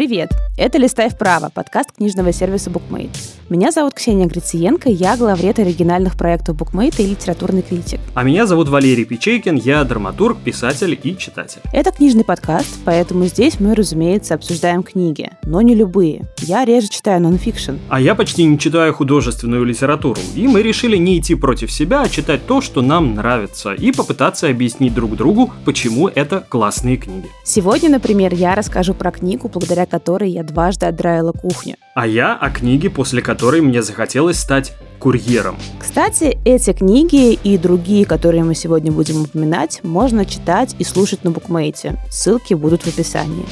Привет! Это «Листай вправо» – подкаст книжного сервиса BookMate. Меня зовут Ксения Грициенко, я главред оригинальных проектов BookMate и литературный критик. А меня зовут Валерий Печейкин, я драматург, писатель и читатель. Это книжный подкаст, поэтому здесь мы, разумеется, обсуждаем книги, но не любые. Я реже читаю нонфикшн. А я почти не читаю художественную литературу, и мы решили не идти против себя, а читать то, что нам нравится, и попытаться объяснить друг другу, почему это классные книги. Сегодня, например, я расскажу про книгу, благодаря которой я дважды отдраила кухню. А я о книге, после которой мне захотелось стать курьером. Кстати, эти книги и другие, которые мы сегодня будем упоминать, можно читать и слушать на букмейте. Ссылки будут в описании.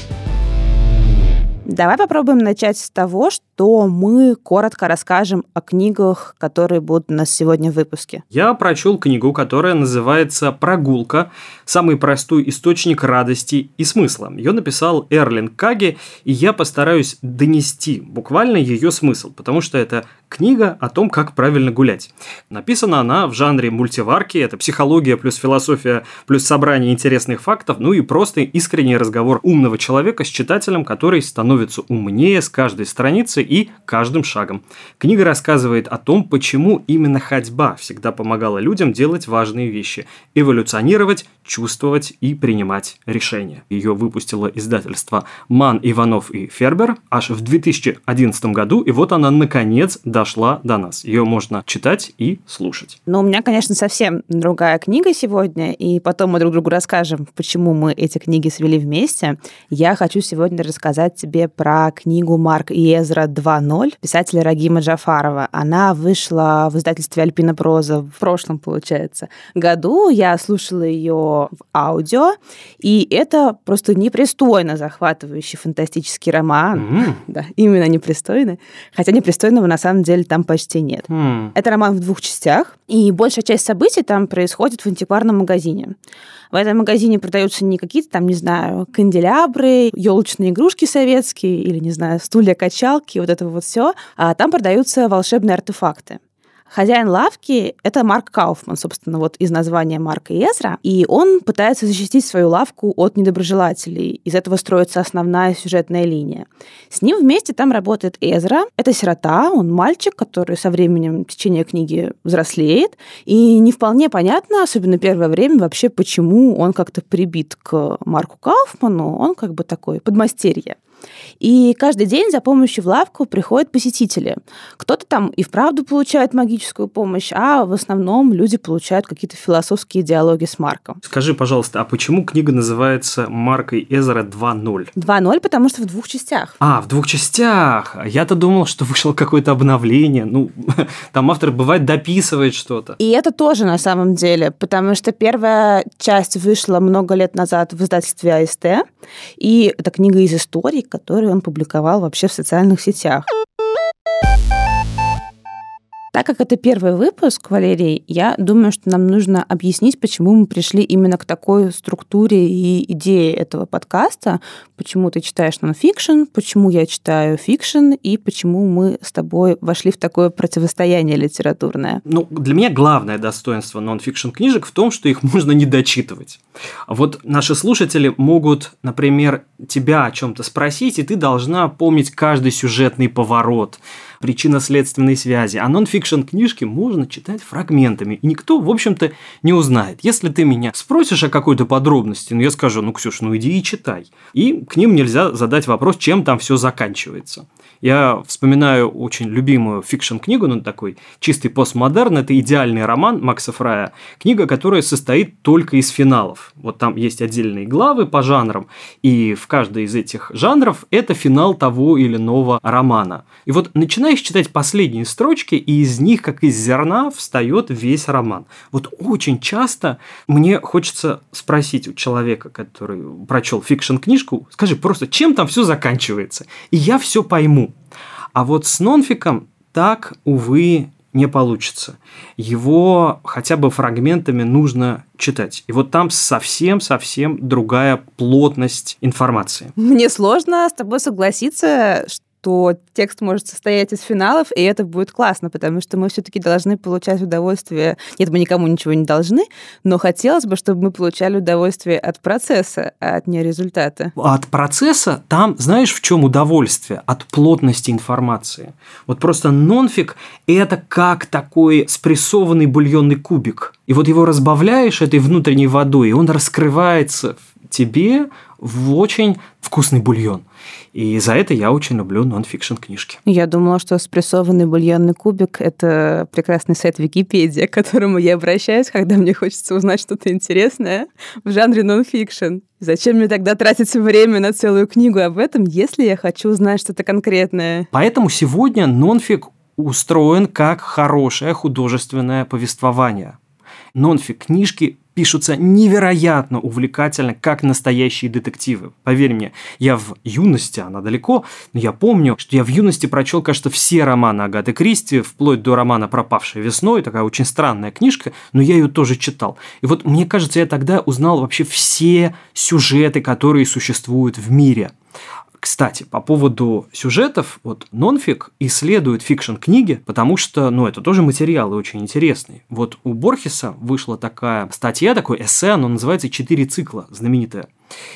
Давай попробуем начать с того, что мы коротко расскажем о книгах, которые будут у нас сегодня в выпуске. Я прочел книгу, которая называется «Прогулка. Самый простой источник радости и смысла». Ее написал Эрлин Каги, и я постараюсь донести буквально ее смысл, потому что это книга о том, как правильно гулять. Написана она в жанре мультиварки, это психология плюс философия плюс собрание интересных фактов, ну и просто искренний разговор умного человека с читателем, который становится умнее с каждой страницы и каждым шагом. Книга рассказывает о том, почему именно ходьба всегда помогала людям делать важные вещи – эволюционировать, чувствовать и принимать решения. Ее выпустило издательство Ман, Иванов и Фербер аж в 2011 году, и вот она наконец дошла до нас. Ее можно читать и слушать. Но у меня, конечно, совсем другая книга сегодня, и потом мы друг другу расскажем, почему мы эти книги свели вместе. Я хочу сегодня рассказать тебе про книгу Марк и Эзра 2.0 писателя Рагима Джафарова. Она вышла в издательстве Альпина Проза в прошлом, получается, году. Я слушала ее в аудио, и это просто непристойно захватывающий фантастический роман. Mm. Да, именно непристойный. Хотя непристойного на самом деле там почти нет. Mm. Это роман в двух частях, и большая часть событий там происходит в антикварном магазине. В этом магазине продаются не какие-то там, не знаю, канделябры, елочные игрушки советские или, не знаю, стулья-качалки, вот это вот все. А там продаются волшебные артефакты. Хозяин лавки — это Марк Кауфман, собственно, вот из названия Марка и Эзра, и он пытается защитить свою лавку от недоброжелателей. Из этого строится основная сюжетная линия. С ним вместе там работает Эзра. Это сирота, он мальчик, который со временем в течение книги взрослеет, и не вполне понятно, особенно первое время, вообще, почему он как-то прибит к Марку Кауфману, он как бы такой подмастерье. И каждый день за помощью в лавку приходят посетители. Кто-то там и вправду получает магическую помощь, а в основном люди получают какие-то философские диалоги с Марком. Скажи, пожалуйста, а почему книга называется Маркой Эзера 2.0? 2.0, потому что в двух частях. А, в двух частях. Я-то думал, что вышло какое-то обновление. Ну, там автор бывает дописывает что-то. И это тоже на самом деле, потому что первая часть вышла много лет назад в издательстве АСТ, и это книга из истории, которые он публиковал вообще в социальных сетях. Так как это первый выпуск, Валерий, я думаю, что нам нужно объяснить, почему мы пришли именно к такой структуре и идее этого подкаста, почему ты читаешь нонфикшн, почему я читаю фикшн и почему мы с тобой вошли в такое противостояние литературное. Ну, для меня главное достоинство нонфикшн книжек в том, что их можно не дочитывать. Вот наши слушатели могут, например, тебя о чем-то спросить, и ты должна помнить каждый сюжетный поворот, причинно-следственной связи. А нон-фикшн книжки можно читать фрагментами, и никто, в общем-то, не узнает. Если ты меня спросишь о какой-то подробности, ну я скажу, ну, Ксюш, ну иди и читай. И к ним нельзя задать вопрос, чем там все заканчивается. Я вспоминаю очень любимую фикшн-книгу, ну, такой чистый постмодерн, это идеальный роман Макса Фрая, книга, которая состоит только из финалов. Вот там есть отдельные главы по жанрам, и в каждой из этих жанров это финал того или иного романа. И вот начинаешь читать последние строчки, и из них, как из зерна, встает весь роман. Вот очень часто мне хочется спросить у человека, который прочел фикшн-книжку, скажи просто, чем там все заканчивается? И я все пойму. А вот с нонфиком так, увы, не получится. Его хотя бы фрагментами нужно читать. И вот там совсем-совсем другая плотность информации. Мне сложно с тобой согласиться, то текст может состоять из финалов, и это будет классно, потому что мы все-таки должны получать удовольствие. Нет, мы никому ничего не должны, но хотелось бы, чтобы мы получали удовольствие от процесса, а не результата. От процесса там, знаешь, в чем удовольствие? От плотности информации. Вот просто нонфик – это как такой спрессованный бульонный кубик. И вот его разбавляешь этой внутренней водой, и он раскрывается тебе в очень вкусный бульон. И за это я очень люблю нон-фикшн книжки. Я думала, что спрессованный бульонный кубик – это прекрасный сайт Википедия, к которому я обращаюсь, когда мне хочется узнать что-то интересное в жанре нон-фикшн. Зачем мне тогда тратить время на целую книгу об этом, если я хочу узнать что-то конкретное? Поэтому сегодня нонфик устроен как хорошее художественное повествование. Нонфик книжки пишутся невероятно увлекательно, как настоящие детективы. Поверь мне, я в юности, она далеко, но я помню, что я в юности прочел, кажется, все романы Агаты Кристи, вплоть до романа «Пропавшая весной», такая очень странная книжка, но я ее тоже читал. И вот мне кажется, я тогда узнал вообще все сюжеты, которые существуют в мире. Кстати, по поводу сюжетов, вот нонфик исследует фикшн-книги, потому что, ну, это тоже материалы очень интересные. Вот у Борхеса вышла такая статья, такой эссе, оно называется «Четыре цикла», знаменитая.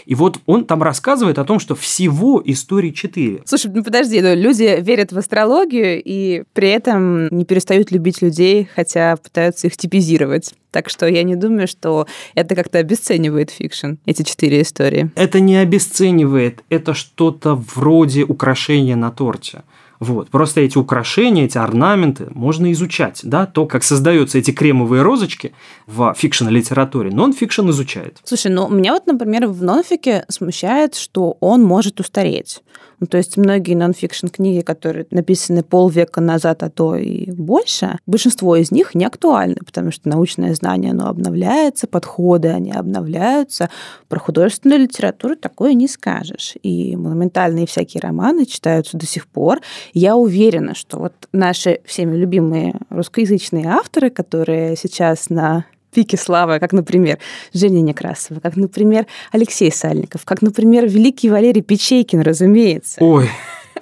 И вот он там рассказывает о том, что всего истории четыре. Слушай, ну подожди, ну, люди верят в астрологию и при этом не перестают любить людей, хотя пытаются их типизировать. Так что я не думаю, что это как-то обесценивает фикшн, эти четыре истории. Это не обесценивает, это что-то вроде украшения на торте. Вот. Просто эти украшения, эти орнаменты можно изучать. Да? То, как создаются эти кремовые розочки в фикшн-литературе, нон-фикшн изучает. Слушай, ну меня вот, например, в нонфике смущает, что он может устареть. Ну, то есть многие нонфикшн книги, которые написаны полвека назад, а то и больше, большинство из них не актуальны, потому что научное знание, оно обновляется, подходы, они обновляются. Про художественную литературу такое не скажешь. И монументальные всякие романы читаются до сих пор. Я уверена, что вот наши всеми любимые русскоязычные авторы, которые сейчас на пике славы, как, например, Женя Некрасова, как, например, Алексей Сальников, как, например, великий Валерий Печейкин, разумеется. Ой,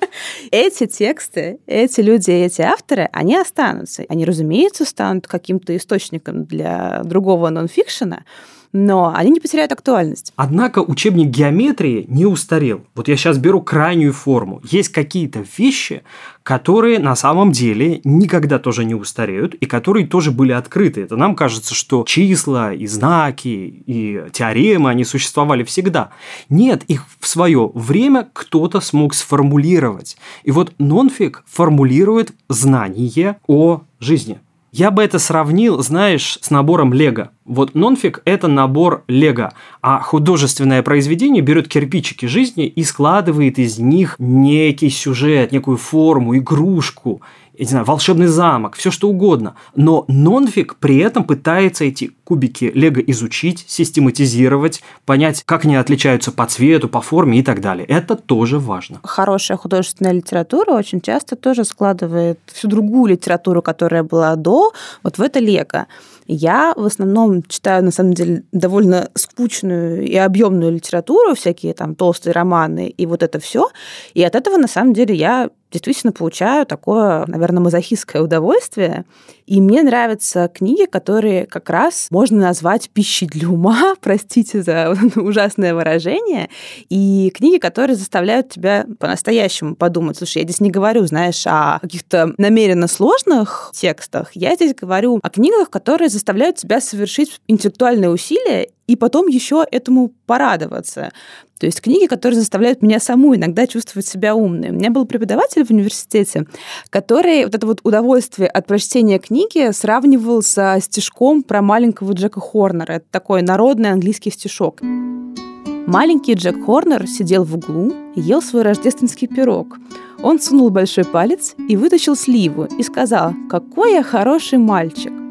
эти тексты, эти люди, эти авторы, они останутся. Они, разумеется, станут каким-то источником для другого нонфикшена, но они не потеряют актуальность. Однако учебник геометрии не устарел. Вот я сейчас беру крайнюю форму. Есть какие-то вещи, которые на самом деле никогда тоже не устареют и которые тоже были открыты. Это нам кажется, что числа и знаки и теоремы, они существовали всегда. Нет, их в свое время кто-то смог сформулировать. И вот нонфик формулирует знание о жизни. Я бы это сравнил, знаешь, с набором Лего. Вот нонфик – это набор Лего, а художественное произведение берет кирпичики жизни и складывает из них некий сюжет, некую форму, игрушку я не знаю, волшебный замок, все что угодно. Но нонфик при этом пытается эти кубики Лего изучить, систематизировать, понять, как они отличаются по цвету, по форме и так далее. Это тоже важно. Хорошая художественная литература очень часто тоже складывает всю другую литературу, которая была до, вот в это Лего. Я в основном читаю, на самом деле, довольно скучную и объемную литературу, всякие там толстые романы и вот это все. И от этого, на самом деле, я действительно получаю такое, наверное, мазохистское удовольствие. И мне нравятся книги, которые как раз можно назвать пищей для ума, простите за ужасное выражение, и книги, которые заставляют тебя по-настоящему подумать. Слушай, я здесь не говорю, знаешь, о каких-то намеренно сложных текстах, я здесь говорю о книгах, которые заставляют тебя совершить интеллектуальные усилия и потом еще этому порадоваться. То есть книги, которые заставляют меня саму иногда чувствовать себя умной. У меня был преподаватель в университете, который вот это вот удовольствие от прочтения книги сравнивал со стишком про маленького Джека Хорнера. Это такой народный английский стишок. Маленький Джек Хорнер сидел в углу и ел свой рождественский пирог. Он сунул большой палец и вытащил сливу и сказал «Какой я хороший мальчик!»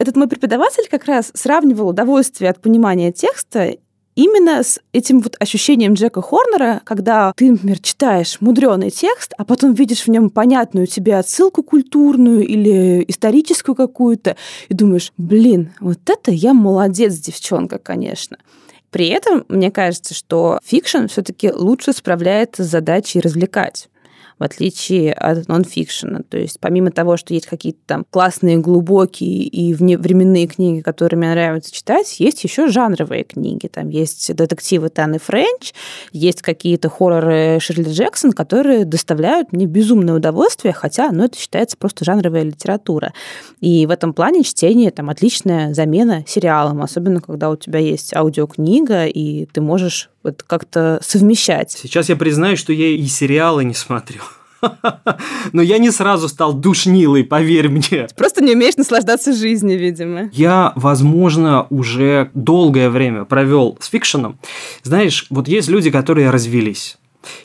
Этот мой преподаватель как раз сравнивал удовольствие от понимания текста именно с этим вот ощущением Джека Хорнера, когда ты, например, читаешь мудреный текст, а потом видишь в нем понятную тебе отсылку культурную или историческую какую-то, и думаешь, блин, вот это я молодец, девчонка, конечно. При этом мне кажется, что фикшн все-таки лучше справляется с задачей развлекать. В отличие от нонфикшена. То есть помимо того, что есть какие-то там классные, глубокие и вневременные книги, которые мне нравится читать, есть еще жанровые книги. Там есть детективы Таны Френч, есть какие-то хорроры Ширли Джексон, которые доставляют мне безумное удовольствие, хотя ну, это считается просто жанровая литература. И в этом плане чтение там отличная замена сериалам, особенно когда у тебя есть аудиокнига, и ты можешь вот как-то совмещать. Сейчас я признаю, что я и сериалы не смотрю. Но я не сразу стал душнилой, поверь мне. Просто не умеешь наслаждаться жизнью, видимо. Я, возможно, уже долгое время провел с фикшеном. Знаешь, вот есть люди, которые развелись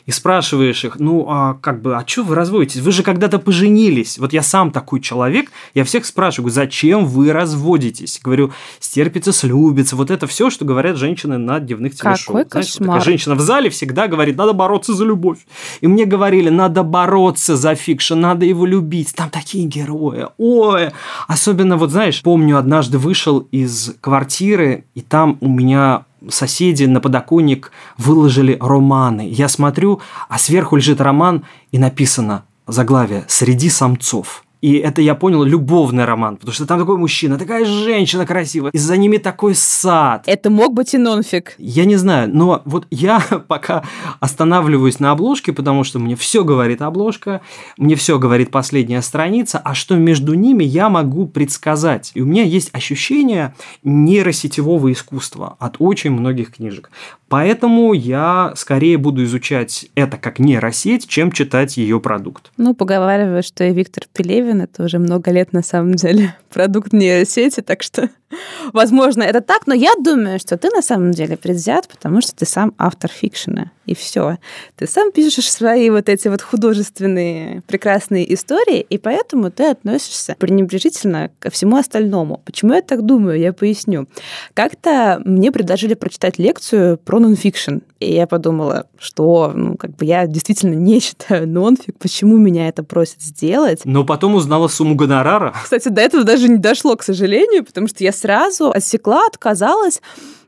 и спрашиваешь их, ну, а как бы, а что вы разводитесь? Вы же когда-то поженились. Вот я сам такой человек, я всех спрашиваю, зачем вы разводитесь? Говорю, стерпится, слюбится, вот это все, что говорят женщины на дневных телешоу. Какой Знаешь, кошмар. Вот женщина в зале всегда говорит, надо бороться за любовь. И мне говорили, надо бороться за фикшн, надо его любить, там такие герои, ой. Особенно, вот знаешь, помню, однажды вышел из квартиры, и там у меня соседи на подоконник выложили романы. Я смотрю, а сверху лежит роман и написано заглавие «Среди самцов». И это, я понял, любовный роман, потому что там такой мужчина, такая женщина красивая, и за ними такой сад. Это мог быть и нонфик. Я не знаю, но вот я пока останавливаюсь на обложке, потому что мне все говорит обложка, мне все говорит последняя страница, а что между ними я могу предсказать. И у меня есть ощущение нейросетевого искусства от очень многих книжек. Поэтому я скорее буду изучать это как нейросеть, чем читать ее продукт. Ну, поговариваю, что и Виктор Пелевин это уже много лет на самом деле продукт нейросети, так что Возможно, это так, но я думаю, что ты на самом деле предвзят, потому что ты сам автор фикшена, и все. Ты сам пишешь свои вот эти вот художественные прекрасные истории, и поэтому ты относишься пренебрежительно ко всему остальному. Почему я так думаю, я поясню. Как-то мне предложили прочитать лекцию про нонфикшн, и я подумала, что, ну, как бы я действительно не читаю нонфик, почему меня это просят сделать. Но потом узнала сумму гонорара. Кстати, до этого даже не дошло, к сожалению, потому что я сразу отсекла, отказалась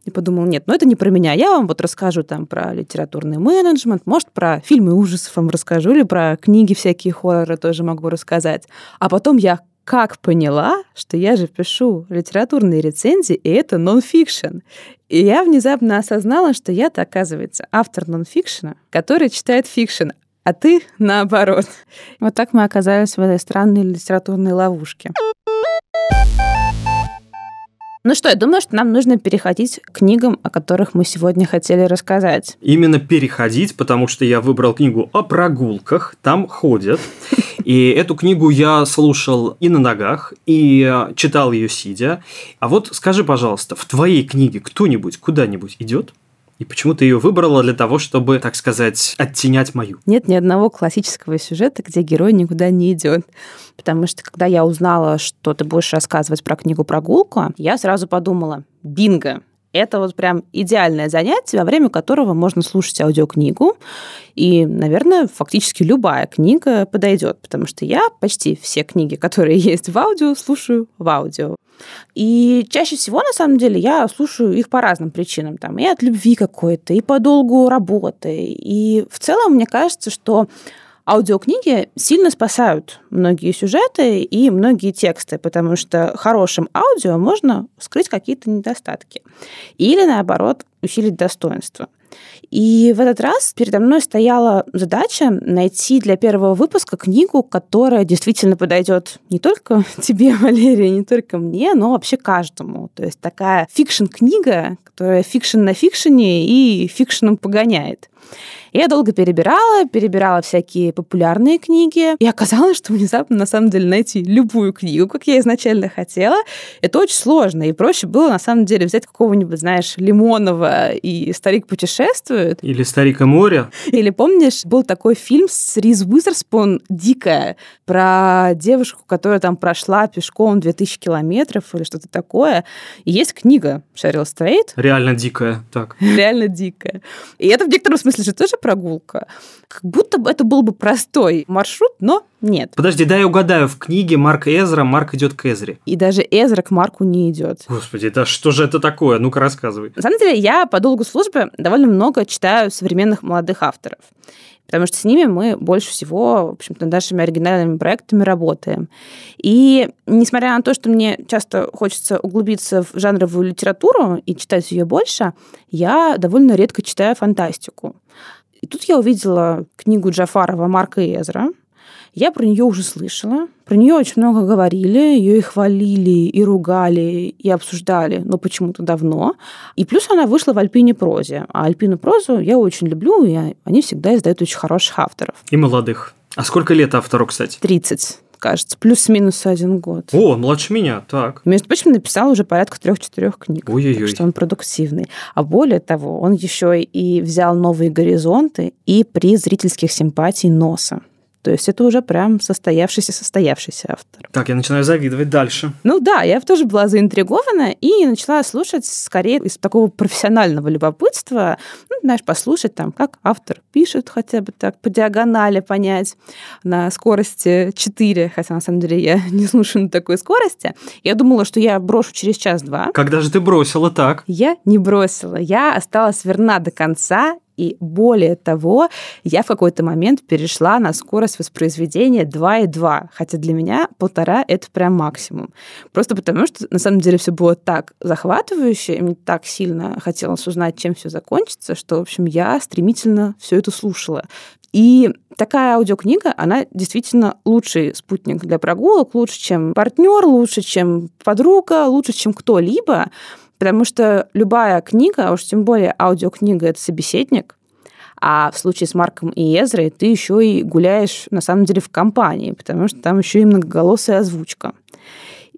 и подумала, нет, ну это не про меня. Я вам вот расскажу там про литературный менеджмент, может, про фильмы ужасов вам расскажу, или про книги всякие хорроры тоже могу рассказать. А потом я как поняла, что я же пишу литературные рецензии, и это нонфикшн. И я внезапно осознала, что я-то, оказывается, автор нонфикшена, который читает фикшн, а ты наоборот. Вот так мы оказались в этой странной литературной ловушке. Ну что, я думаю, что нам нужно переходить к книгам, о которых мы сегодня хотели рассказать. Именно переходить, потому что я выбрал книгу о прогулках, там ходят. И эту книгу я слушал и на ногах, и читал ее сидя. А вот скажи, пожалуйста, в твоей книге кто-нибудь куда-нибудь идет? И почему ты ее выбрала для того, чтобы, так сказать, оттенять мою? Нет ни одного классического сюжета, где герой никуда не идет. Потому что когда я узнала, что ты будешь рассказывать про книгу «Прогулку», я сразу подумала, бинго, это вот прям идеальное занятие, во время которого можно слушать аудиокнигу. И, наверное, фактически любая книга подойдет, потому что я почти все книги, которые есть в аудио, слушаю в аудио. И чаще всего, на самом деле, я слушаю их по разным причинам. Там, и от любви какой-то, и по долгу работы. И в целом, мне кажется, что аудиокниги сильно спасают многие сюжеты и многие тексты, потому что хорошим аудио можно скрыть какие-то недостатки. Или, наоборот, усилить достоинство. И в этот раз передо мной стояла задача найти для первого выпуска книгу, которая действительно подойдет не только тебе, Валерия, не только мне, но вообще каждому. То есть такая фикшн-книга, которая фикшн на фикшене и фикшеном погоняет. Я долго перебирала, перебирала всякие популярные книги, и оказалось, что внезапно, на самом деле, найти любую книгу, как я изначально хотела, это очень сложно, и проще было, на самом деле, взять какого-нибудь, знаешь, Лимонова и «Старик путешествует». Или «Старик и море». Или, помнишь, был такой фильм с Риз Уизерспун «Дикая», про девушку, которая там прошла пешком 2000 километров или что-то такое. И есть книга Шерил Стрейт. Реально дикая, так. Реально дикая. И это в некотором смысле же тоже прогулка. Как будто бы это был бы простой маршрут, но Нет. Подожди, дай я угадаю. В книге Марк Эзра Марк идет к Эзре. И даже Эзра к Марку не идет. Господи, да что же это такое? Ну-ка рассказывай. На самом деле, я по долгу службы довольно много читаю современных молодых авторов потому что с ними мы больше всего, в общем-то, нашими оригинальными проектами работаем. И несмотря на то, что мне часто хочется углубиться в жанровую литературу и читать ее больше, я довольно редко читаю фантастику. И тут я увидела книгу Джафарова «Марка и Эзра», я про нее уже слышала, про нее очень много говорили, ее и хвалили, и ругали, и обсуждали, но почему-то давно. И плюс она вышла в Альпине прозе. А Альпину прозу я очень люблю, и они всегда издают очень хороших авторов. И молодых. А сколько лет автору, кстати? 30 кажется, плюс-минус один год. О, младше меня, так. Между прочим, написал уже порядка трех-четырех книг. Ой-ой-ой. Так что он продуктивный. А более того, он еще и взял новые горизонты и при зрительских симпатий носа. То есть это уже прям состоявшийся-состоявшийся автор. Так, я начинаю завидовать дальше. Ну да, я тоже была заинтригована и начала слушать скорее из такого профессионального любопытства, ну, знаешь, послушать там, как автор пишет хотя бы так, по диагонали понять на скорости 4, хотя на самом деле я не слушаю на такой скорости. Я думала, что я брошу через час-два. Когда же ты бросила так? Я не бросила. Я осталась верна до конца и более того, я в какой-то момент перешла на скорость воспроизведения 2,2, хотя для меня полтора — это прям максимум. Просто потому, что на самом деле все было так захватывающе, и мне так сильно хотелось узнать, чем все закончится, что, в общем, я стремительно все это слушала. И такая аудиокнига, она действительно лучший спутник для прогулок, лучше, чем партнер, лучше, чем подруга, лучше, чем кто-либо, Потому что любая книга, а уж тем более аудиокнига, это собеседник, а в случае с Марком и Эзрой ты еще и гуляешь, на самом деле, в компании, потому что там еще и многоголосая озвучка.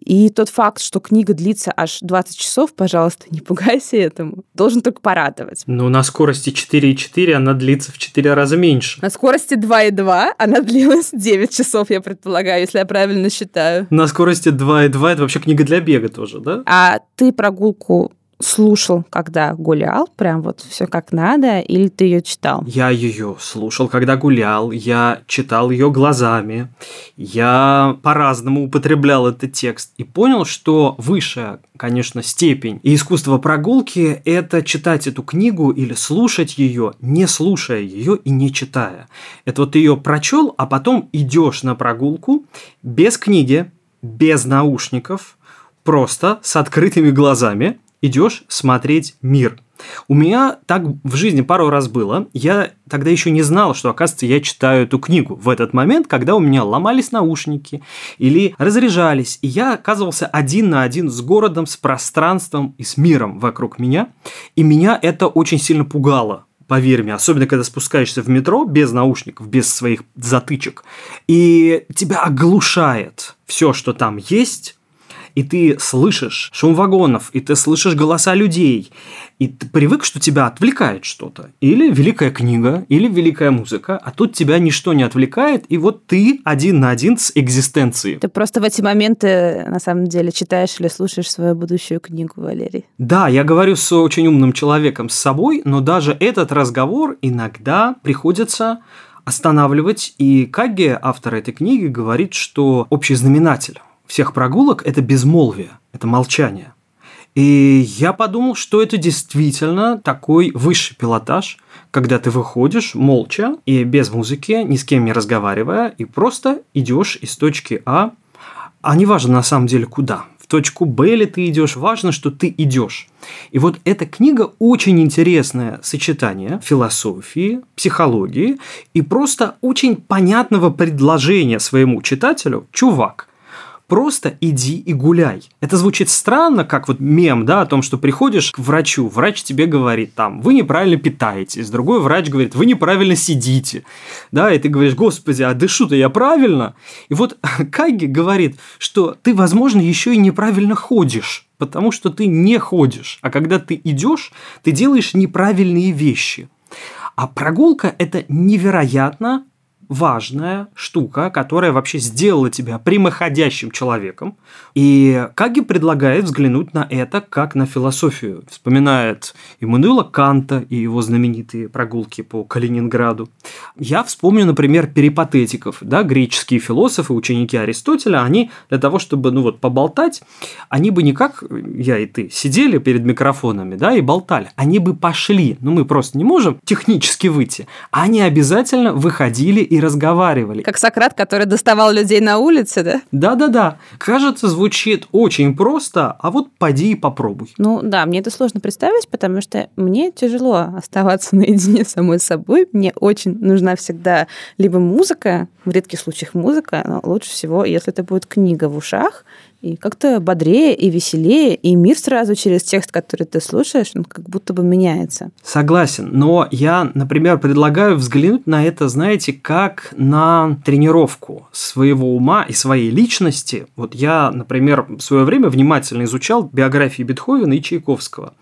И тот факт, что книга длится аж 20 часов, пожалуйста, не пугайся этому, должен только порадовать. Ну, на скорости 4,4 она длится в 4 раза меньше. На скорости 2,2 она длилась 9 часов, я предполагаю, если я правильно считаю. На скорости 2,2 это вообще книга для бега тоже, да? А ты прогулку слушал, когда гулял, прям вот все как надо, или ты ее читал? Я ее слушал, когда гулял, я читал ее глазами, я по-разному употреблял этот текст и понял, что высшая, конечно, степень и искусство прогулки – это читать эту книгу или слушать ее, не слушая ее и не читая. Это вот ты ее прочел, а потом идешь на прогулку без книги, без наушников, просто с открытыми глазами, идешь смотреть мир. У меня так в жизни пару раз было. Я тогда еще не знал, что, оказывается, я читаю эту книгу в этот момент, когда у меня ломались наушники или разряжались, и я оказывался один на один с городом, с пространством и с миром вокруг меня. И меня это очень сильно пугало поверь мне, особенно когда спускаешься в метро без наушников, без своих затычек, и тебя оглушает все, что там есть, и ты слышишь шум вагонов, и ты слышишь голоса людей, и ты привык, что тебя отвлекает что-то. Или великая книга, или великая музыка, а тут тебя ничто не отвлекает, и вот ты один на один с экзистенцией. Ты просто в эти моменты, на самом деле, читаешь или слушаешь свою будущую книгу, Валерий. Да, я говорю с очень умным человеком, с собой, но даже этот разговор иногда приходится останавливать, и Каги, автор этой книги, говорит, что общий знаменатель всех прогулок – это безмолвие, это молчание. И я подумал, что это действительно такой высший пилотаж, когда ты выходишь молча и без музыки, ни с кем не разговаривая, и просто идешь из точки А, а не важно на самом деле куда. В точку Б ли ты идешь, важно, что ты идешь. И вот эта книга очень интересное сочетание философии, психологии и просто очень понятного предложения своему читателю. Чувак, Просто иди и гуляй. Это звучит странно, как вот мем, да, о том, что приходишь к врачу, врач тебе говорит там, вы неправильно питаетесь, другой врач говорит, вы неправильно сидите, да, и ты говоришь, господи, а дышу-то я правильно? И вот Кайги говорит, что ты, возможно, еще и неправильно ходишь, потому что ты не ходишь, а когда ты идешь, ты делаешь неправильные вещи. А прогулка – это невероятно важная штука, которая вообще сделала тебя прямоходящим человеком. И Каги предлагает взглянуть на это как на философию. Вспоминает Иммануила Канта и его знаменитые прогулки по Калининграду. Я вспомню, например, перипатетиков. Да, греческие философы, ученики Аристотеля, они для того, чтобы ну вот, поболтать, они бы не как я и ты сидели перед микрофонами да, и болтали. Они бы пошли. Ну, мы просто не можем технически выйти. Они обязательно выходили и разговаривали. Как Сократ, который доставал людей на улице, да? Да-да-да. Кажется, звучит очень просто, а вот поди и попробуй. Ну да, мне это сложно представить, потому что мне тяжело оставаться наедине с самой собой. Мне очень нужна всегда либо музыка, в редких случаях музыка, но лучше всего, если это будет книга в ушах, и как-то бодрее и веселее, и мир сразу через текст, который ты слушаешь, он как будто бы меняется. Согласен, но я, например, предлагаю взглянуть на это, знаете, как на тренировку своего ума и своей личности. Вот я, например, в свое время внимательно изучал биографии Бетховена и Чайковского.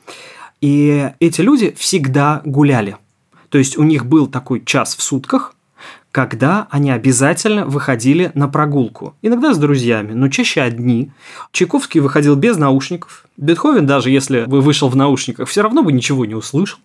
И эти люди всегда гуляли. То есть у них был такой час в сутках, когда они обязательно выходили на прогулку. Иногда с друзьями, но чаще одни. Чайковский выходил без наушников. Бетховен, даже если бы вышел в наушниках, все равно бы ничего не услышал.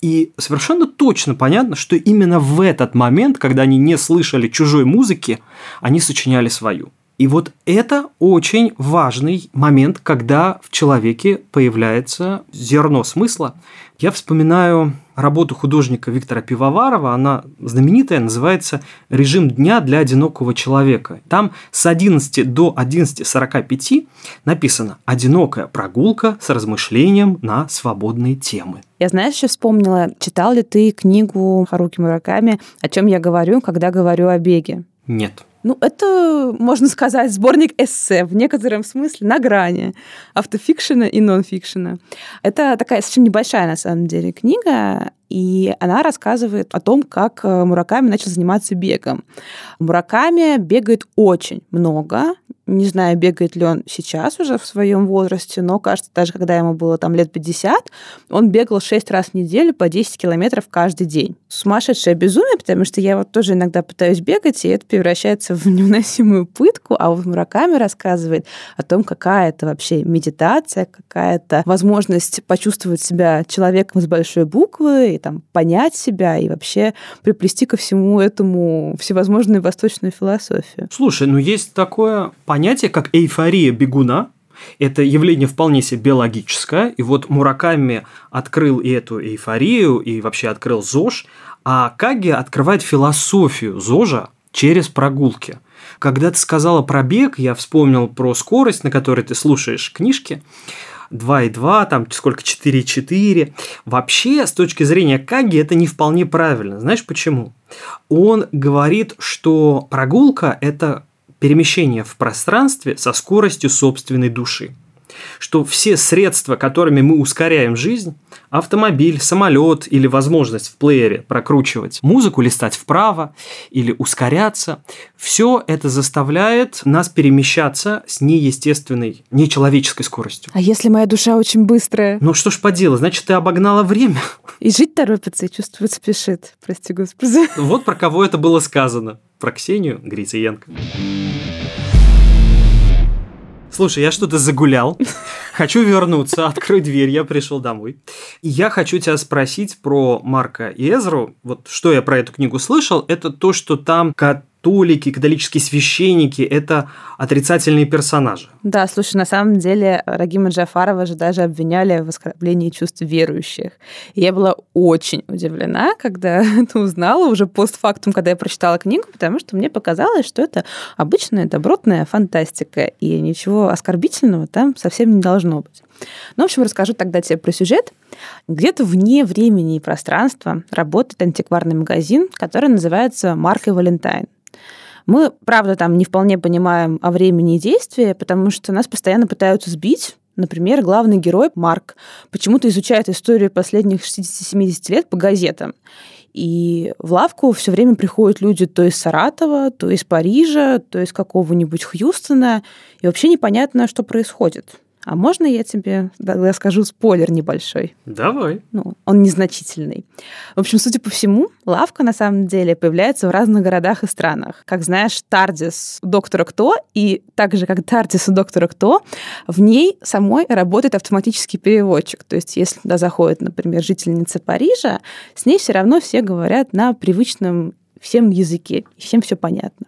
И совершенно точно понятно, что именно в этот момент, когда они не слышали чужой музыки, они сочиняли свою. И вот это очень важный момент, когда в человеке появляется зерно смысла. Я вспоминаю работу художника Виктора Пивоварова, она знаменитая, называется «Режим дня для одинокого человека». Там с 11 до 11.45 написано «Одинокая прогулка с размышлением на свободные темы». Я, знаешь, еще вспомнила, читал ли ты книгу Харуки Мураками «О чем я говорю, когда говорю о беге»? Нет. Ну, это, можно сказать, сборник эссе в некотором смысле на грани автофикшена и нонфикшена. Это такая совсем небольшая, на самом деле, книга, и она рассказывает о том, как э, Мураками начал заниматься бегом. Мураками бегает очень много, не знаю, бегает ли он сейчас уже в своем возрасте, но, кажется, даже когда ему было там лет 50, он бегал 6 раз в неделю по 10 километров каждый день. Сумасшедшее безумие, потому что я вот тоже иногда пытаюсь бегать, и это превращается в невыносимую пытку, а вот Мураками рассказывает о том, какая это вообще медитация, какая-то возможность почувствовать себя человеком с большой буквы, там понять себя, и вообще приплести ко всему этому всевозможную восточную философию. Слушай, ну есть такое понятие как эйфория бегуна, это явление вполне себе биологическое, и вот Мураками открыл и эту эйфорию, и вообще открыл ЗОЖ, а Каги открывает философию ЗОЖа через прогулки. Когда ты сказала про бег, я вспомнил про скорость, на которой ты слушаешь книжки. 2,2, там сколько, 4,4. Вообще, с точки зрения Каги, это не вполне правильно. Знаешь почему? Он говорит, что прогулка – это перемещение в пространстве со скоростью собственной души. Что все средства, которыми мы ускоряем жизнь, автомобиль, самолет или возможность в плеере прокручивать музыку, листать вправо или ускоряться, все это заставляет нас перемещаться с неестественной, нечеловеческой скоростью. А если моя душа очень быстрая? Ну что ж поделать, значит, ты обогнала время. И жить торопится, и чувствует спешит, прости господи. Вот про кого это было сказано про Ксению Грициенко. Слушай, я что-то загулял. Хочу вернуться, открой дверь, я пришел домой. И я хочу тебя спросить про Марка и Эзру. Вот что я про эту книгу слышал, это то, что там католики, католические священники – это отрицательные персонажи. Да, слушай, на самом деле Рагима Джафарова же даже обвиняли в оскорблении чувств верующих. И я была очень удивлена, когда это узнала уже постфактум, когда я прочитала книгу, потому что мне показалось, что это обычная добротная фантастика, и ничего оскорбительного там совсем не должно быть. Ну, в общем, расскажу тогда тебе про сюжет. Где-то вне времени и пространства работает антикварный магазин, который называется «Марк и Валентайн». Мы, правда, там не вполне понимаем о времени и действии, потому что нас постоянно пытаются сбить. Например, главный герой Марк почему-то изучает историю последних 60-70 лет по газетам. И в лавку все время приходят люди то из Саратова, то из Парижа, то из какого-нибудь Хьюстона, и вообще непонятно, что происходит. А можно я тебе тогда скажу спойлер небольшой? Давай. Ну, он незначительный. В общем, судя по всему, лавка на самом деле появляется в разных городах и странах. Как знаешь, Тардис доктора Кто, и так же, как Тардис у доктора Кто, в ней самой работает автоматический переводчик. То есть, если туда заходит, например, жительница Парижа, с ней все равно все говорят на привычном всем языке, и всем все понятно.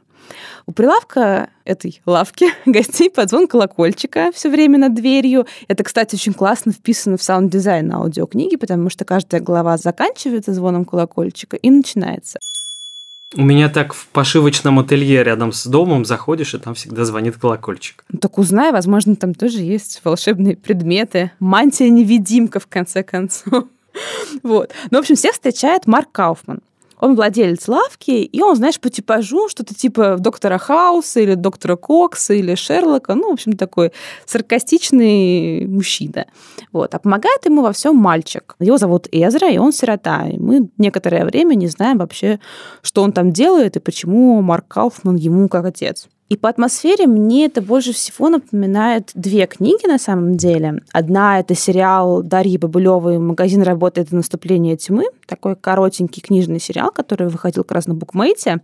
У прилавка этой лавки гостей под звон колокольчика все время над дверью. Это, кстати, очень классно вписано в саунд-дизайн аудиокниги, потому что каждая глава заканчивается звоном колокольчика и начинается. У меня так в пошивочном ателье рядом с домом заходишь, и там всегда звонит колокольчик. Ну, так узнай, возможно, там тоже есть волшебные предметы. Мантия-невидимка, в конце концов. Вот. Ну, в общем, всех встречает Марк Кауфман. Он владелец лавки, и он, знаешь, по типажу что-то типа доктора Хауса или доктора Кокса или Шерлока, ну, в общем, такой саркастичный мужчина. Вот. А помогает ему во всем мальчик. Его зовут Эзра, и он сирота. И мы некоторое время не знаем вообще, что он там делает и почему Марк Кауфман ему как отец. И по атмосфере мне это больше всего напоминает две книги на самом деле. Одна — это сериал Дарьи Бабылевой «Магазин работает до наступления тьмы». Такой коротенький книжный сериал, который выходил как раз на букмейте.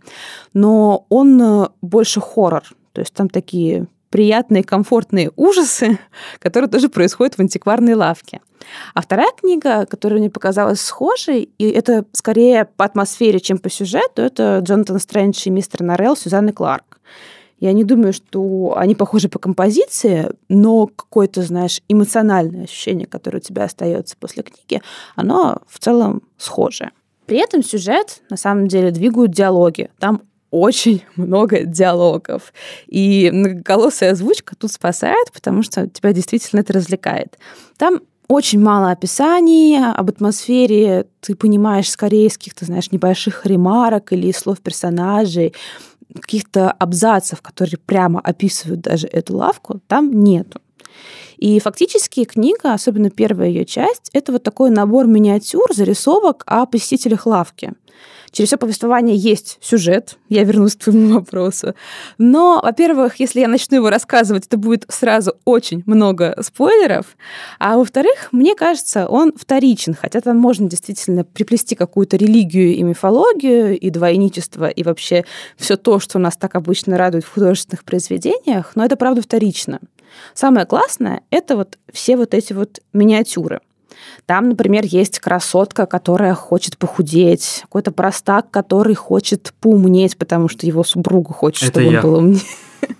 Но он э, больше хоррор. То есть там такие приятные, комфортные ужасы, которые тоже происходят в антикварной лавке. А вторая книга, которая мне показалась схожей, и это скорее по атмосфере, чем по сюжету, это Джонатан Стрэндж и мистер Норрелл Сюзанны Кларк. Я не думаю, что они похожи по композиции, но какое-то, знаешь, эмоциональное ощущение, которое у тебя остается после книги, оно в целом схоже. При этом сюжет на самом деле двигают диалоги. Там очень много диалогов. И многоголосая озвучка тут спасает, потому что тебя действительно это развлекает. Там очень мало описаний об атмосфере. Ты понимаешь скорее из каких-то, знаешь, небольших ремарок или слов персонажей каких-то абзацев, которые прямо описывают даже эту лавку, там нету. И фактически книга, особенно первая ее часть, это вот такой набор миниатюр, зарисовок о посетителях лавки. Через все повествование есть сюжет, я вернусь к твоему вопросу. Но, во-первых, если я начну его рассказывать, это будет сразу очень много спойлеров. А во-вторых, мне кажется, он вторичен, хотя там можно действительно приплести какую-то религию и мифологию, и двойничество, и вообще все то, что нас так обычно радует в художественных произведениях, но это правда вторично. Самое классное — это вот все вот эти вот миниатюры. Там, например, есть красотка, которая хочет похудеть, какой-то простак, который хочет поумнеть, потому что его супругу хочет, Это чтобы я. он был умнее.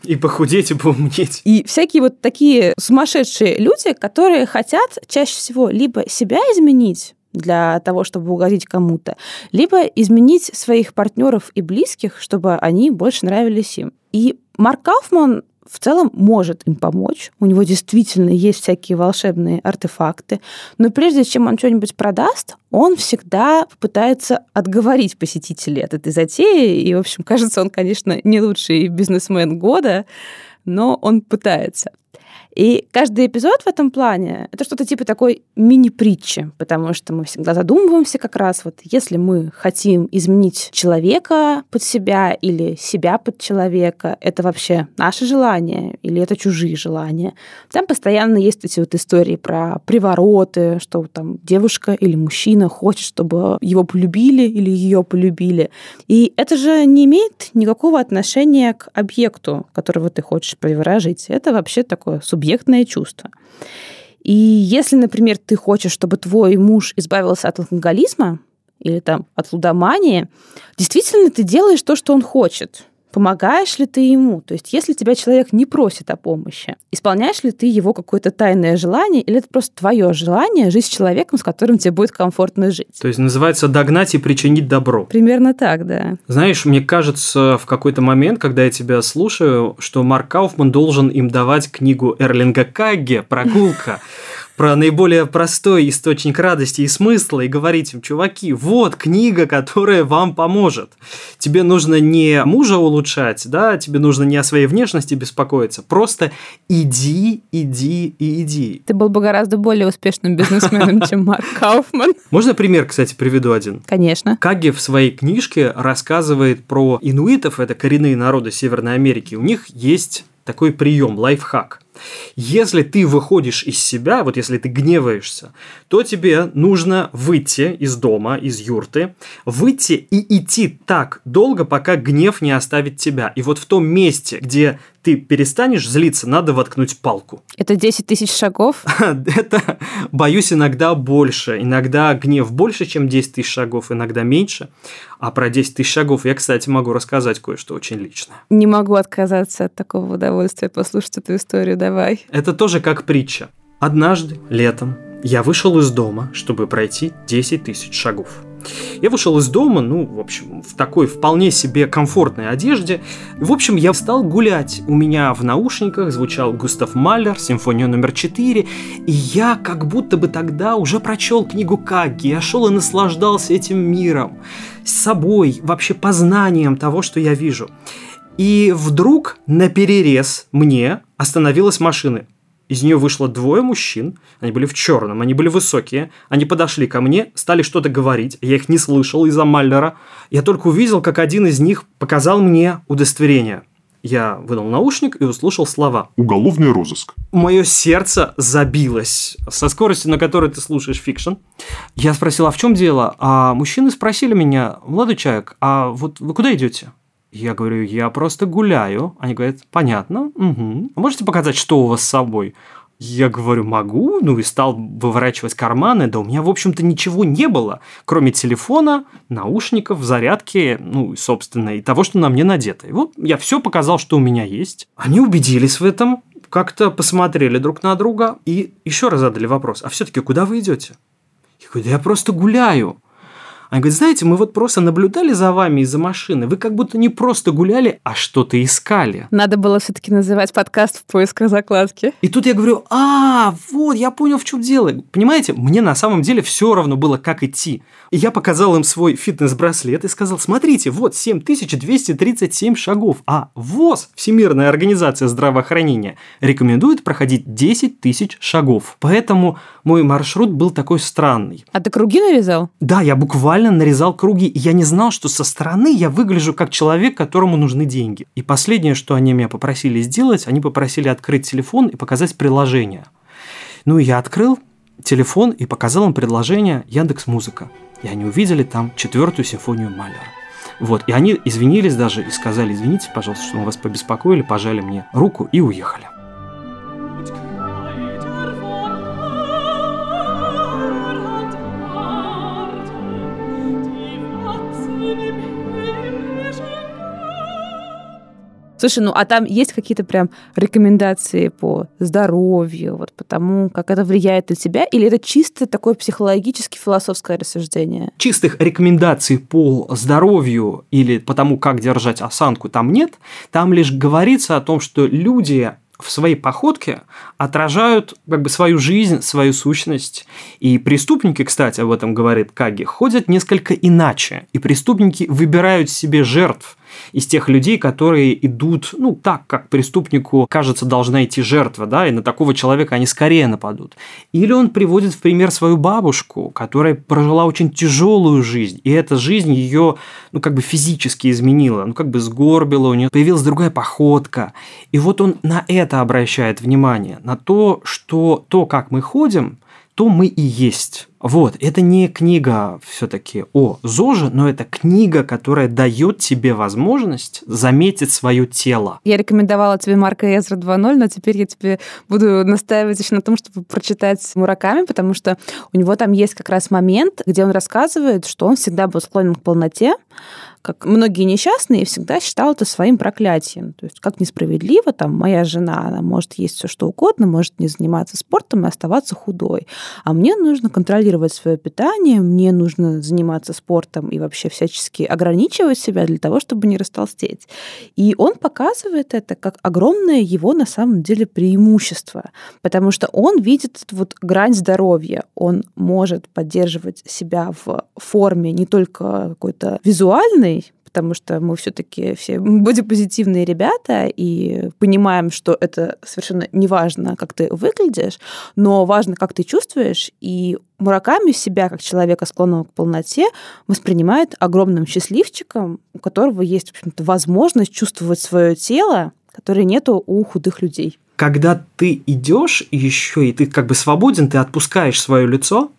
И похудеть, и поумнеть. И всякие вот такие сумасшедшие люди, которые хотят чаще всего либо себя изменить, для того, чтобы угодить кому-то, либо изменить своих партнеров и близких, чтобы они больше нравились им. И Марк Кауфман в целом может им помочь. У него действительно есть всякие волшебные артефакты. Но прежде чем он что-нибудь продаст, он всегда попытается отговорить посетителей от этой затеи. И, в общем, кажется, он, конечно, не лучший бизнесмен года, но он пытается. И каждый эпизод в этом плане — это что-то типа такой мини-притчи, потому что мы всегда задумываемся как раз, вот если мы хотим изменить человека под себя или себя под человека, это вообще наше желание или это чужие желания. Там постоянно есть эти вот истории про привороты, что там девушка или мужчина хочет, чтобы его полюбили или ее полюбили. И это же не имеет никакого отношения к объекту, которого ты хочешь приворожить. Это вообще такое субъект субъектное чувство. И если, например, ты хочешь, чтобы твой муж избавился от алкоголизма или там от лудомании, действительно ты делаешь то, что он хочет. Помогаешь ли ты ему? То есть, если тебя человек не просит о помощи, исполняешь ли ты его какое-то тайное желание, или это просто твое желание жить с человеком, с которым тебе будет комфортно жить? То есть, называется догнать и причинить добро. Примерно так, да. Знаешь, мне кажется, в какой-то момент, когда я тебя слушаю, что Марк Кауфман должен им давать книгу Эрлинга Кагге «Прогулка», про наиболее простой источник радости и смысла и говорить им, чуваки, вот книга, которая вам поможет. Тебе нужно не мужа улучшать, да, тебе нужно не о своей внешности беспокоиться, просто иди, иди и иди. Ты был бы гораздо более успешным бизнесменом, чем Марк Кауфман. Можно пример, кстати, приведу один? Конечно. Каги в своей книжке рассказывает про инуитов, это коренные народы Северной Америки. У них есть такой прием, лайфхак. Если ты выходишь из себя, вот если ты гневаешься, то тебе нужно выйти из дома, из юрты, выйти и идти так долго, пока гнев не оставит тебя. И вот в том месте, где ты перестанешь злиться, надо воткнуть палку. Это 10 тысяч шагов? Это, боюсь, иногда больше. Иногда гнев больше, чем 10 тысяч шагов, иногда меньше. А про 10 тысяч шагов я, кстати, могу рассказать кое-что очень личное. Не могу отказаться от такого удовольствия послушать эту историю, давай. Это тоже как притча. Однажды, летом, я вышел из дома, чтобы пройти 10 тысяч шагов. Я вышел из дома, ну, в общем, в такой вполне себе комфортной одежде. В общем, я стал гулять. У меня в наушниках звучал Густав Малер, симфония номер 4, и я как будто бы тогда уже прочел книгу Каги, я шел и наслаждался этим миром, с собой, вообще познанием того, что я вижу. И вдруг на перерез мне остановилась машина. Из нее вышло двое мужчин, они были в черном, они были высокие, они подошли ко мне, стали что-то говорить, я их не слышал из-за Маллера, я только увидел, как один из них показал мне удостоверение. Я вынул наушник и услышал слова. Уголовный розыск. Мое сердце забилось со скоростью, на которой ты слушаешь фикшн. Я спросил, а в чем дело? А мужчины спросили меня, молодой человек, а вот вы куда идете? Я говорю, я просто гуляю. Они говорят, понятно, угу. можете показать, что у вас с собой? Я говорю, могу, ну и стал выворачивать карманы, да у меня, в общем-то, ничего не было, кроме телефона, наушников, зарядки, ну, собственно, и того, что на мне надето. И вот я все показал, что у меня есть. Они убедились в этом, как-то посмотрели друг на друга и еще раз задали вопрос, а все-таки куда вы идете? Я говорю, да я просто гуляю. Они говорят, знаете, мы вот просто наблюдали за вами из-за машины. Вы как будто не просто гуляли, а что-то искали. Надо было все-таки называть подкаст в поисках закладки. И тут я говорю, а, вот, я понял, в чем дело. Понимаете, мне на самом деле все равно было, как идти. И я показал им свой фитнес-браслет и сказал, смотрите, вот 7237 шагов, а ВОЗ, Всемирная организация здравоохранения, рекомендует проходить 10 тысяч шагов. Поэтому мой маршрут был такой странный. А ты круги нарезал? Да, я буквально нарезал круги, и я не знал, что со стороны я выгляжу как человек, которому нужны деньги. И последнее, что они меня попросили сделать, они попросили открыть телефон и показать приложение. Ну, и я открыл телефон и показал им предложение Яндекс Музыка. И они увидели там четвертую симфонию Малера. Вот, и они извинились даже и сказали, извините, пожалуйста, что мы вас побеспокоили, пожали мне руку и уехали. Слушай, ну а там есть какие-то прям рекомендации по здоровью, вот по тому, как это влияет на тебя, или это чисто такое психологически философское рассуждение? Чистых рекомендаций по здоровью или по тому, как держать осанку, там нет. Там лишь говорится о том, что люди в своей походке отражают как бы свою жизнь, свою сущность. И преступники, кстати, об этом говорит Каги, ходят несколько иначе. И преступники выбирают себе жертв из тех людей, которые идут, ну, так, как преступнику, кажется, должна идти жертва, да, и на такого человека они скорее нападут. Или он приводит в пример свою бабушку, которая прожила очень тяжелую жизнь, и эта жизнь ее, ну, как бы физически изменила, ну, как бы сгорбила, у нее появилась другая походка. И вот он на это обращает внимание, на то, что то, как мы ходим, то мы и есть. Вот, это не книга все-таки о ЗОЖе, но это книга, которая дает тебе возможность заметить свое тело. Я рекомендовала тебе Марка Эзра 2.0, но теперь я тебе буду настаивать еще на том, чтобы прочитать Мураками, потому что у него там есть как раз момент, где он рассказывает, что он всегда был склонен к полноте, как многие несчастные, всегда считал это своим проклятием. То есть как несправедливо, там, моя жена, она может есть все что угодно, может не заниматься спортом и оставаться худой. А мне нужно контролировать свое питание, мне нужно заниматься спортом и вообще всячески ограничивать себя для того, чтобы не растолстеть. И он показывает это как огромное его на самом деле преимущество, потому что он видит вот грань здоровья, он может поддерживать себя в форме не только какой-то визуальной, потому что мы все-таки все бодипозитивные ребята и понимаем, что это совершенно не важно, как ты выглядишь, но важно, как ты чувствуешь, и Мураками себя, как человека, склонного к полноте, воспринимает огромным счастливчиком, у которого есть, в общем-то, возможность чувствовать свое тело, которой нету у худых людей. когда ты идешь еще, и ты как бы свободен, ты отпускаешь свое лицо,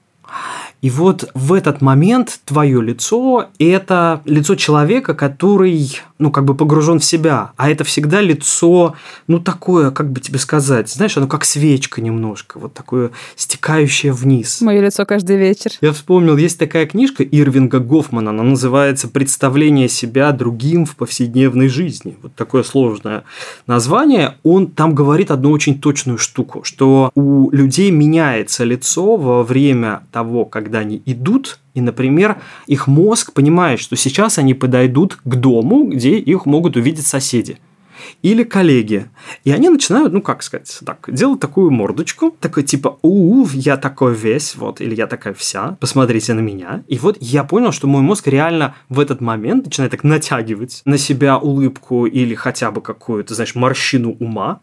и вот в этот момент твое лицо – это лицо человека, который, ну, как бы погружен в себя. А это всегда лицо, ну, такое, как бы тебе сказать, знаешь, оно как свечка немножко, вот такое стекающее вниз. Мое лицо каждый вечер. Я вспомнил, есть такая книжка Ирвинга Гофмана, она называется «Представление себя другим в повседневной жизни». Вот такое сложное название. Он там говорит одну очень точную штуку, что у людей меняется лицо во время того, когда когда они идут, и, например, их мозг понимает, что сейчас они подойдут к дому, где их могут увидеть соседи или коллеги. И они начинают, ну, как сказать, так, делать такую мордочку, такой типа, у, я такой весь, вот, или я такая вся, посмотрите на меня. И вот я понял, что мой мозг реально в этот момент начинает так натягивать на себя улыбку или хотя бы какую-то, знаешь, морщину ума,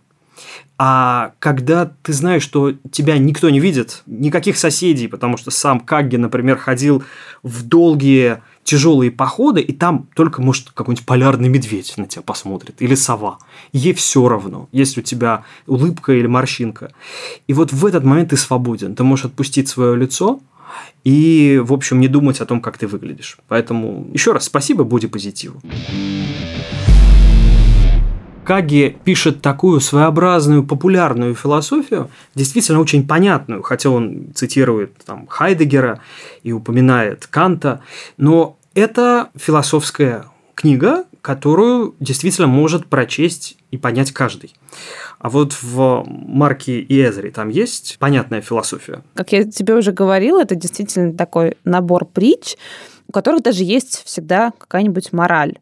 а когда ты знаешь, что тебя никто не видит, никаких соседей, потому что сам Кагги, например, ходил в долгие тяжелые походы, и там только, может, какой-нибудь полярный медведь на тебя посмотрит, или сова. Ей все равно, есть у тебя улыбка или морщинка. И вот в этот момент ты свободен. Ты можешь отпустить свое лицо, и, в общем, не думать о том, как ты выглядишь. Поэтому еще раз спасибо, буди позитиву. Каги пишет такую своеобразную популярную философию, действительно очень понятную, хотя он цитирует там, Хайдегера и упоминает Канта, но это философская книга, которую действительно может прочесть и понять каждый. А вот в Марке и Эзре там есть понятная философия. Как я тебе уже говорила, это действительно такой набор притч, у которых даже есть всегда какая-нибудь мораль.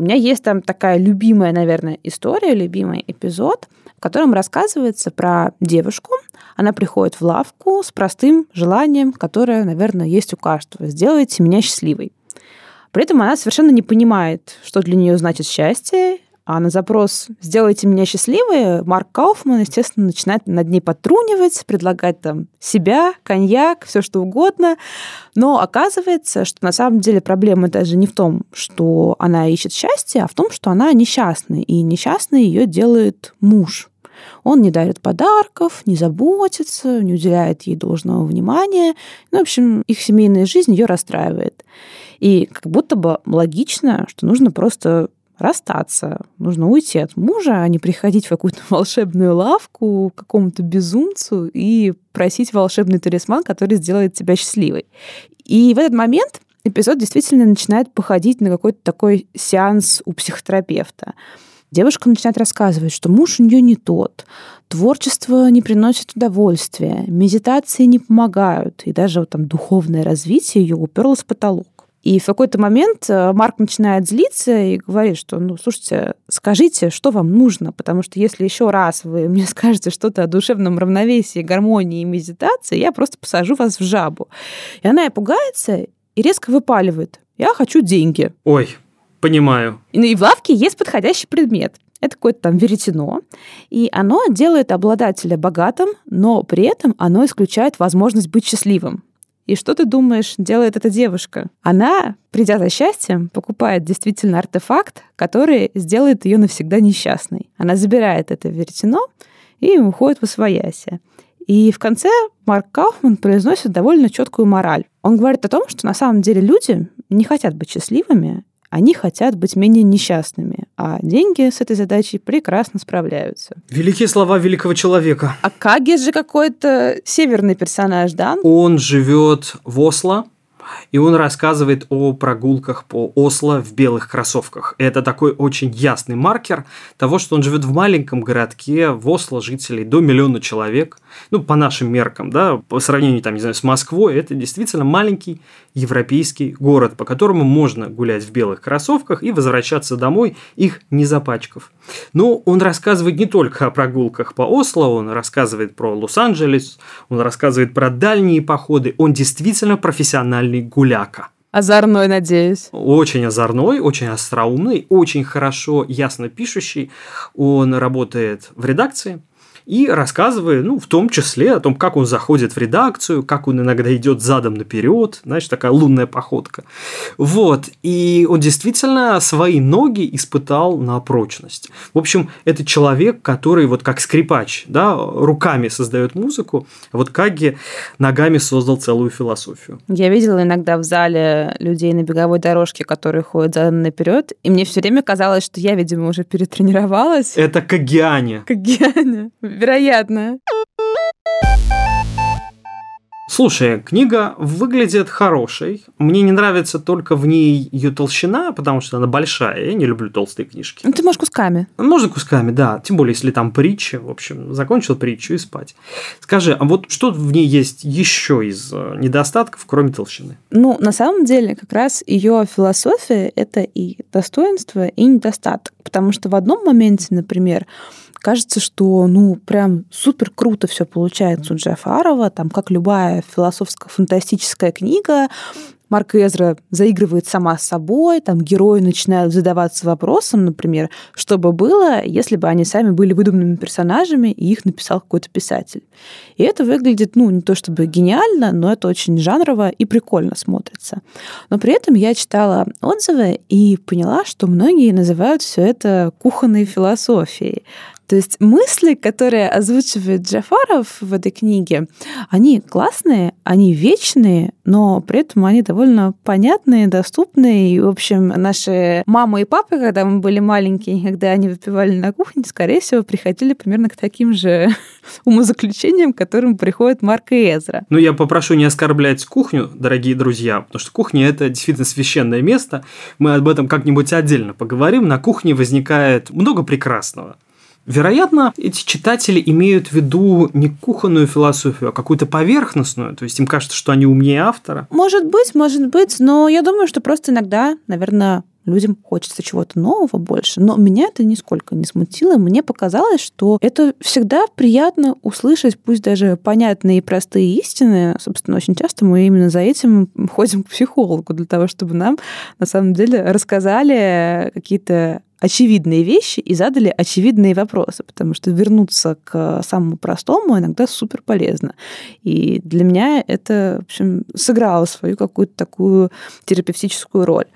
У меня есть там такая любимая, наверное, история, любимый эпизод, в котором рассказывается про девушку. Она приходит в лавку с простым желанием, которое, наверное, есть у каждого. «Сделайте меня счастливой». При этом она совершенно не понимает, что для нее значит счастье, а на запрос «сделайте меня счастливой» Марк Кауфман, естественно, начинает над ней подтрунивать, предлагать там себя, коньяк, все что угодно. Но оказывается, что на самом деле проблема даже не в том, что она ищет счастье, а в том, что она несчастная. И несчастной ее делает муж. Он не дарит подарков, не заботится, не уделяет ей должного внимания. Ну, в общем, их семейная жизнь ее расстраивает. И как будто бы логично, что нужно просто расстаться. Нужно уйти от мужа, а не приходить в какую-то волшебную лавку к какому-то безумцу и просить волшебный талисман, который сделает тебя счастливой. И в этот момент эпизод действительно начинает походить на какой-то такой сеанс у психотерапевта. Девушка начинает рассказывать, что муж у нее не тот, творчество не приносит удовольствия, медитации не помогают, и даже вот там духовное развитие ее уперлось в потолок. И в какой-то момент э, Марк начинает злиться и говорит, что, ну, слушайте, скажите, что вам нужно, потому что если еще раз вы мне скажете что-то о душевном равновесии, гармонии и медитации, я просто посажу вас в жабу. И она и пугается, и резко выпаливает. Я хочу деньги. Ой, понимаю. И, ну, и в лавке есть подходящий предмет. Это какое-то там веретено, и оно делает обладателя богатым, но при этом оно исключает возможность быть счастливым. И что ты думаешь, делает эта девушка? Она, придя за счастьем, покупает действительно артефакт, который сделает ее навсегда несчастной. Она забирает это веретено и уходит в освоясье. И в конце Марк Кауфман произносит довольно четкую мораль. Он говорит о том, что на самом деле люди не хотят быть счастливыми, они хотят быть менее несчастными, а деньги с этой задачей прекрасно справляются. Великие слова великого человека. А Кагес же какой-то северный персонаж, да? Он живет в Осло, и он рассказывает о прогулках по Осло в белых кроссовках. Это такой очень ясный маркер того, что он живет в маленьком городке, в Осло жителей до миллиона человек. Ну, по нашим меркам, да, по сравнению, там, не знаю, с Москвой, это действительно маленький европейский город, по которому можно гулять в белых кроссовках и возвращаться домой, их не запачкав. Но он рассказывает не только о прогулках по Осло, он рассказывает про Лос-Анджелес, он рассказывает про дальние походы, он действительно профессиональный гуляка. Озорной, надеюсь. Очень озорной, очень остроумный, очень хорошо, ясно пишущий. Он работает в редакции, и рассказывая, ну, в том числе о том, как он заходит в редакцию, как он иногда идет задом наперед, знаешь, такая лунная походка. Вот, и он действительно свои ноги испытал на прочность. В общем, это человек, который вот как скрипач, да, руками создает музыку, а вот Каги ногами создал целую философию. Я видела иногда в зале людей на беговой дорожке, которые ходят задом наперед, и мне все время казалось, что я, видимо, уже перетренировалась. Это Кагиане. Кагиане. Вероятно. Слушай, книга выглядит хорошей. Мне не нравится только в ней ее толщина, потому что она большая. Я не люблю толстые книжки. Ну, ты можешь кусками. Можно кусками, да. Тем более, если там притча. В общем, закончил притчу и спать. Скажи, а вот что в ней есть еще из э, недостатков, кроме толщины? Ну, на самом деле, как раз ее философия – это и достоинство, и недостаток. Потому что в одном моменте, например, кажется, что, ну, прям супер круто все получается у Джафарова, там, как любая философско-фантастическая книга, Марк Эзра заигрывает сама с собой, там герои начинают задаваться вопросом, например, что бы было, если бы они сами были выдуманными персонажами, и их написал какой-то писатель. И это выглядит, ну, не то чтобы гениально, но это очень жанрово и прикольно смотрится. Но при этом я читала отзывы и поняла, что многие называют все это кухонной философией. То есть мысли, которые озвучивает Джафаров в этой книге, они классные, они вечные, но при этом они довольно понятные, доступные. И, в общем, наши мамы и папы, когда мы были маленькие, когда они выпивали на кухне, скорее всего, приходили примерно к таким же умозаключениям, к которым приходит Марк и Эзра. Ну, я попрошу не оскорблять кухню, дорогие друзья, потому что кухня – это действительно священное место. Мы об этом как-нибудь отдельно поговорим. На кухне возникает много прекрасного. Вероятно, эти читатели имеют в виду не кухонную философию, а какую-то поверхностную. То есть им кажется, что они умнее автора. Может быть, может быть, но я думаю, что просто иногда, наверное, людям хочется чего-то нового больше. Но меня это нисколько не смутило. Мне показалось, что это всегда приятно услышать, пусть даже понятные и простые истины. Собственно, очень часто мы именно за этим ходим к психологу, для того, чтобы нам на самом деле рассказали какие-то очевидные вещи и задали очевидные вопросы, потому что вернуться к самому простому иногда супер полезно. И для меня это, в общем, сыграло свою какую-то такую терапевтическую роль.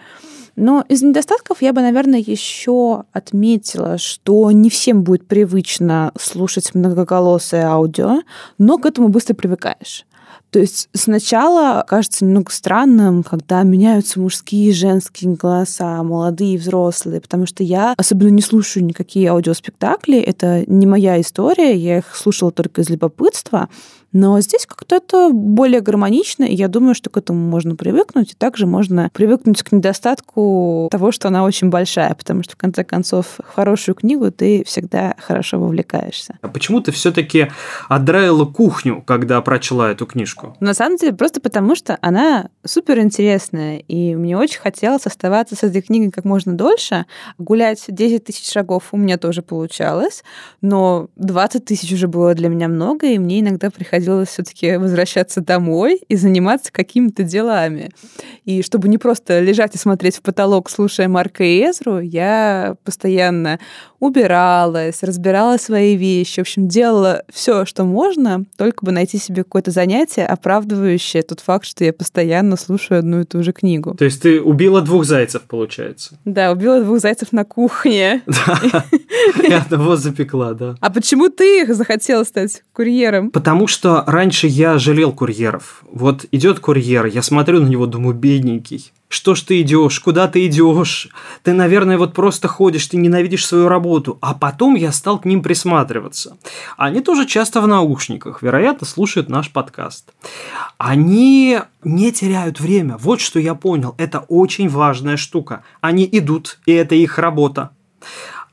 Но из недостатков я бы, наверное, еще отметила, что не всем будет привычно слушать многоголосое аудио, но к этому быстро привыкаешь. То есть сначала кажется немного странным, когда меняются мужские и женские голоса, молодые и взрослые, потому что я особенно не слушаю никакие аудиоспектакли, это не моя история, я их слушала только из любопытства, но здесь как-то это более гармонично, и я думаю, что к этому можно привыкнуть. И также можно привыкнуть к недостатку того, что она очень большая, потому что, в конце концов, в хорошую книгу ты всегда хорошо вовлекаешься. А почему ты все-таки отдраила кухню, когда прочла эту книжку? На самом деле, просто потому что она супер интересная, и мне очень хотелось оставаться с этой книгой как можно дольше. Гулять 10 тысяч шагов у меня тоже получалось, но 20 тысяч уже было для меня много, и мне иногда приходилось приходилось все-таки возвращаться домой и заниматься какими-то делами. И чтобы не просто лежать и смотреть в потолок, слушая Марка и Эзру, я постоянно убиралась, разбирала свои вещи, в общем, делала все, что можно, только бы найти себе какое-то занятие, оправдывающее тот факт, что я постоянно слушаю одну и ту же книгу. То есть ты убила двух зайцев, получается? Да, убила двух зайцев на кухне. Да, и одного запекла, да. А почему ты их захотела стать курьером? Потому что раньше я жалел курьеров. Вот идет курьер, я смотрю на него, думаю, бедненький что ж ты идешь, куда ты идешь, ты, наверное, вот просто ходишь, ты ненавидишь свою работу. А потом я стал к ним присматриваться. Они тоже часто в наушниках, вероятно, слушают наш подкаст. Они не теряют время. Вот что я понял. Это очень важная штука. Они идут, и это их работа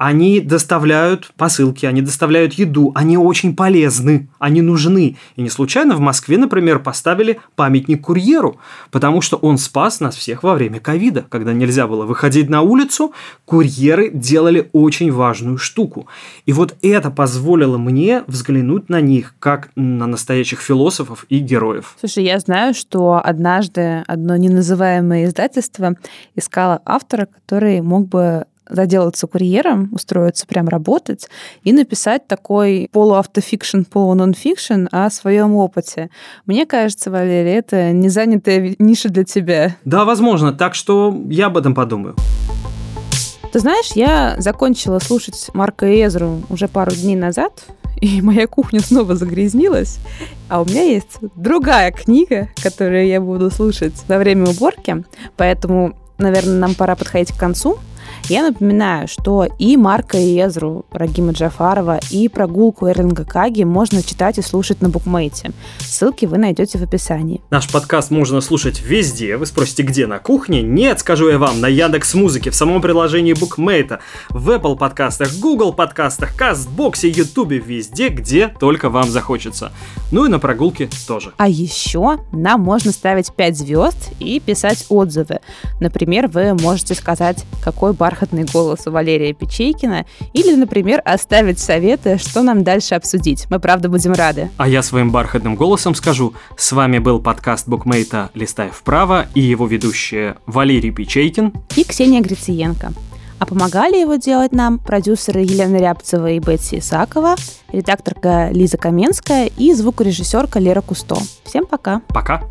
они доставляют посылки, они доставляют еду, они очень полезны, они нужны. И не случайно в Москве, например, поставили памятник курьеру, потому что он спас нас всех во время ковида, когда нельзя было выходить на улицу, курьеры делали очень важную штуку. И вот это позволило мне взглянуть на них как на настоящих философов и героев. Слушай, я знаю, что однажды одно неназываемое издательство искало автора, который мог бы заделаться курьером, устроиться прям работать и написать такой полуавтофикшн, полунонфикшн о своем опыте. Мне кажется, Валерий, это не занятая ниша для тебя. Да, возможно. Так что я об этом подумаю. Ты знаешь, я закончила слушать Марка Эзру уже пару дней назад, и моя кухня снова загрязнилась. А у меня есть другая книга, которую я буду слушать во время уборки, поэтому, наверное, нам пора подходить к концу. Я напоминаю, что и Марка Езру Рагима Джафарова, и прогулку Эрлинга Каги можно читать и слушать на букмейте. Ссылки вы найдете в описании. Наш подкаст можно слушать везде. Вы спросите, где? На кухне? Нет, скажу я вам, на Яндекс Музыке, в самом приложении букмейта, в Apple подкастах, Google подкастах, Кастбоксе, Ютубе, везде, где только вам захочется. Ну и на прогулке тоже. А еще нам можно ставить 5 звезд и писать отзывы. Например, вы можете сказать, какой бар бархатный голос у Валерия Печейкина или, например, оставить советы, что нам дальше обсудить. Мы, правда, будем рады. А я своим бархатным голосом скажу, с вами был подкаст букмейта «Листай вправо» и его ведущие Валерий Печейкин и Ксения Грициенко. А помогали его делать нам продюсеры Елена Рябцева и Бетси Исакова, редакторка Лиза Каменская и звукорежиссерка Лера Кусто. Всем пока. Пока.